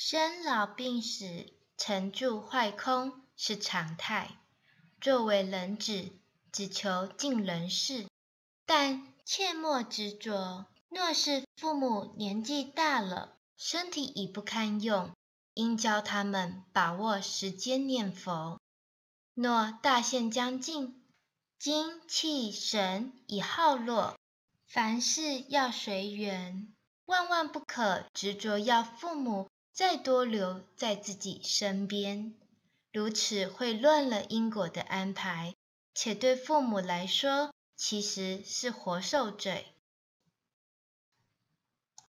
生老病死、成住坏空是常态。作为人子，只求尽人事，但切莫执着。若是父母年纪大了，身体已不堪用，应教他们把握时间念佛。若大限将近，精气神已耗落，凡事要随缘，万万不可执着要父母。再多留在自己身边，如此会乱了因果的安排，且对父母来说其实是活受罪。